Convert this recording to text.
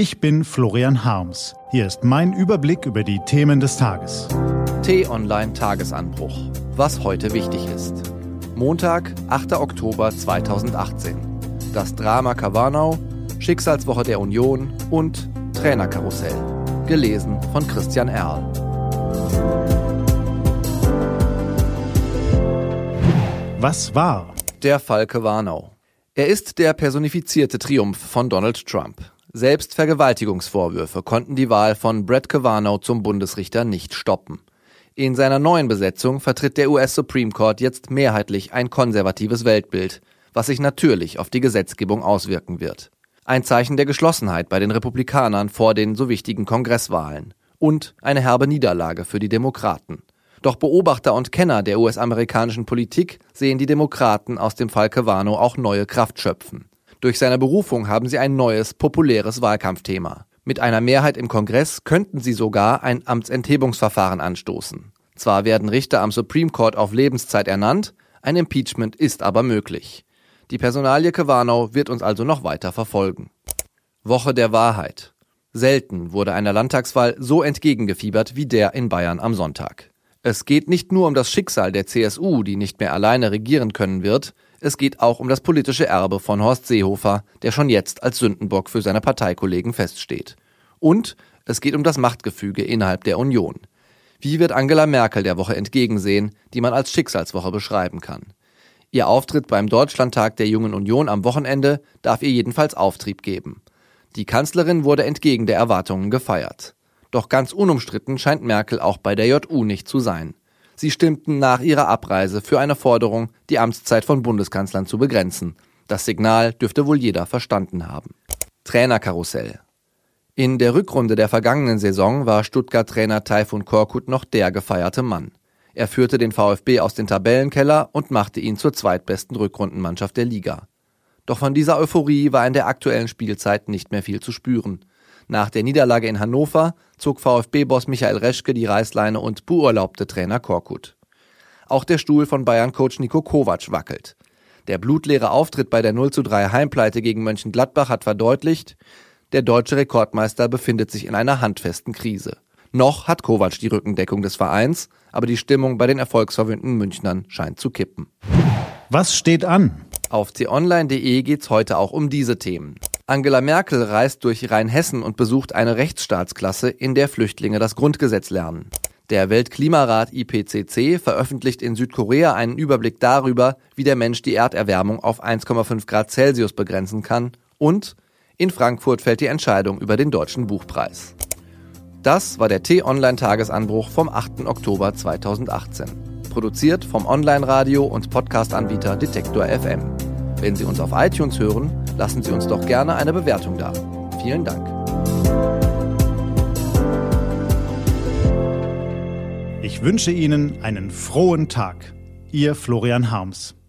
Ich bin Florian Harms. Hier ist mein Überblick über die Themen des Tages. T-Online Tagesanbruch. Was heute wichtig ist. Montag, 8. Oktober 2018. Das Drama Kavanau, Schicksalswoche der Union und Trainerkarussell. Gelesen von Christian Erl. Was war? Der Falke Warnau. Er ist der personifizierte Triumph von Donald Trump. Selbst Vergewaltigungsvorwürfe konnten die Wahl von Brett Kavanaugh zum Bundesrichter nicht stoppen. In seiner neuen Besetzung vertritt der US Supreme Court jetzt mehrheitlich ein konservatives Weltbild, was sich natürlich auf die Gesetzgebung auswirken wird. Ein Zeichen der Geschlossenheit bei den Republikanern vor den so wichtigen Kongresswahlen und eine herbe Niederlage für die Demokraten. Doch Beobachter und Kenner der US-amerikanischen Politik sehen die Demokraten aus dem Fall Kavanaugh auch neue Kraft schöpfen. Durch seine Berufung haben sie ein neues, populäres Wahlkampfthema. Mit einer Mehrheit im Kongress könnten sie sogar ein Amtsenthebungsverfahren anstoßen. Zwar werden Richter am Supreme Court auf Lebenszeit ernannt, ein Impeachment ist aber möglich. Die Personalie Kavanaugh wird uns also noch weiter verfolgen. Woche der Wahrheit. Selten wurde einer Landtagswahl so entgegengefiebert wie der in Bayern am Sonntag. Es geht nicht nur um das Schicksal der CSU, die nicht mehr alleine regieren können wird, es geht auch um das politische Erbe von Horst Seehofer, der schon jetzt als Sündenbock für seine Parteikollegen feststeht. Und es geht um das Machtgefüge innerhalb der Union. Wie wird Angela Merkel der Woche entgegensehen, die man als Schicksalswoche beschreiben kann? Ihr Auftritt beim Deutschlandtag der Jungen Union am Wochenende darf ihr jedenfalls Auftrieb geben. Die Kanzlerin wurde entgegen der Erwartungen gefeiert. Doch ganz unumstritten scheint Merkel auch bei der JU nicht zu sein. Sie stimmten nach ihrer Abreise für eine Forderung, die Amtszeit von Bundeskanzlern zu begrenzen. Das Signal dürfte wohl jeder verstanden haben. Trainerkarussell. In der Rückrunde der vergangenen Saison war Stuttgart-Trainer Taifun Korkut noch der gefeierte Mann. Er führte den VfB aus dem Tabellenkeller und machte ihn zur zweitbesten Rückrundenmannschaft der Liga. Doch von dieser Euphorie war in der aktuellen Spielzeit nicht mehr viel zu spüren. Nach der Niederlage in Hannover zog VfB-Boss Michael Reschke die Reißleine und beurlaubte Trainer Korkut. Auch der Stuhl von Bayern-Coach Nico Kovac wackelt. Der blutleere Auftritt bei der 0 zu 3 Heimpleite gegen Mönchengladbach hat verdeutlicht, der deutsche Rekordmeister befindet sich in einer handfesten Krise. Noch hat Kovac die Rückendeckung des Vereins, aber die Stimmung bei den erfolgsverwöhnten Münchnern scheint zu kippen. Was steht an? Auf t-online.de geht's heute auch um diese Themen. Angela Merkel reist durch Rheinhessen und besucht eine Rechtsstaatsklasse, in der Flüchtlinge das Grundgesetz lernen. Der Weltklimarat IPCC veröffentlicht in Südkorea einen Überblick darüber, wie der Mensch die Erderwärmung auf 1,5 Grad Celsius begrenzen kann. Und in Frankfurt fällt die Entscheidung über den Deutschen Buchpreis. Das war der T-Online-Tagesanbruch vom 8. Oktober 2018. Produziert vom Online-Radio- und Podcast-Anbieter Detektor FM. Wenn Sie uns auf iTunes hören, lassen Sie uns doch gerne eine Bewertung da. Vielen Dank. Ich wünsche Ihnen einen frohen Tag. Ihr Florian Harms.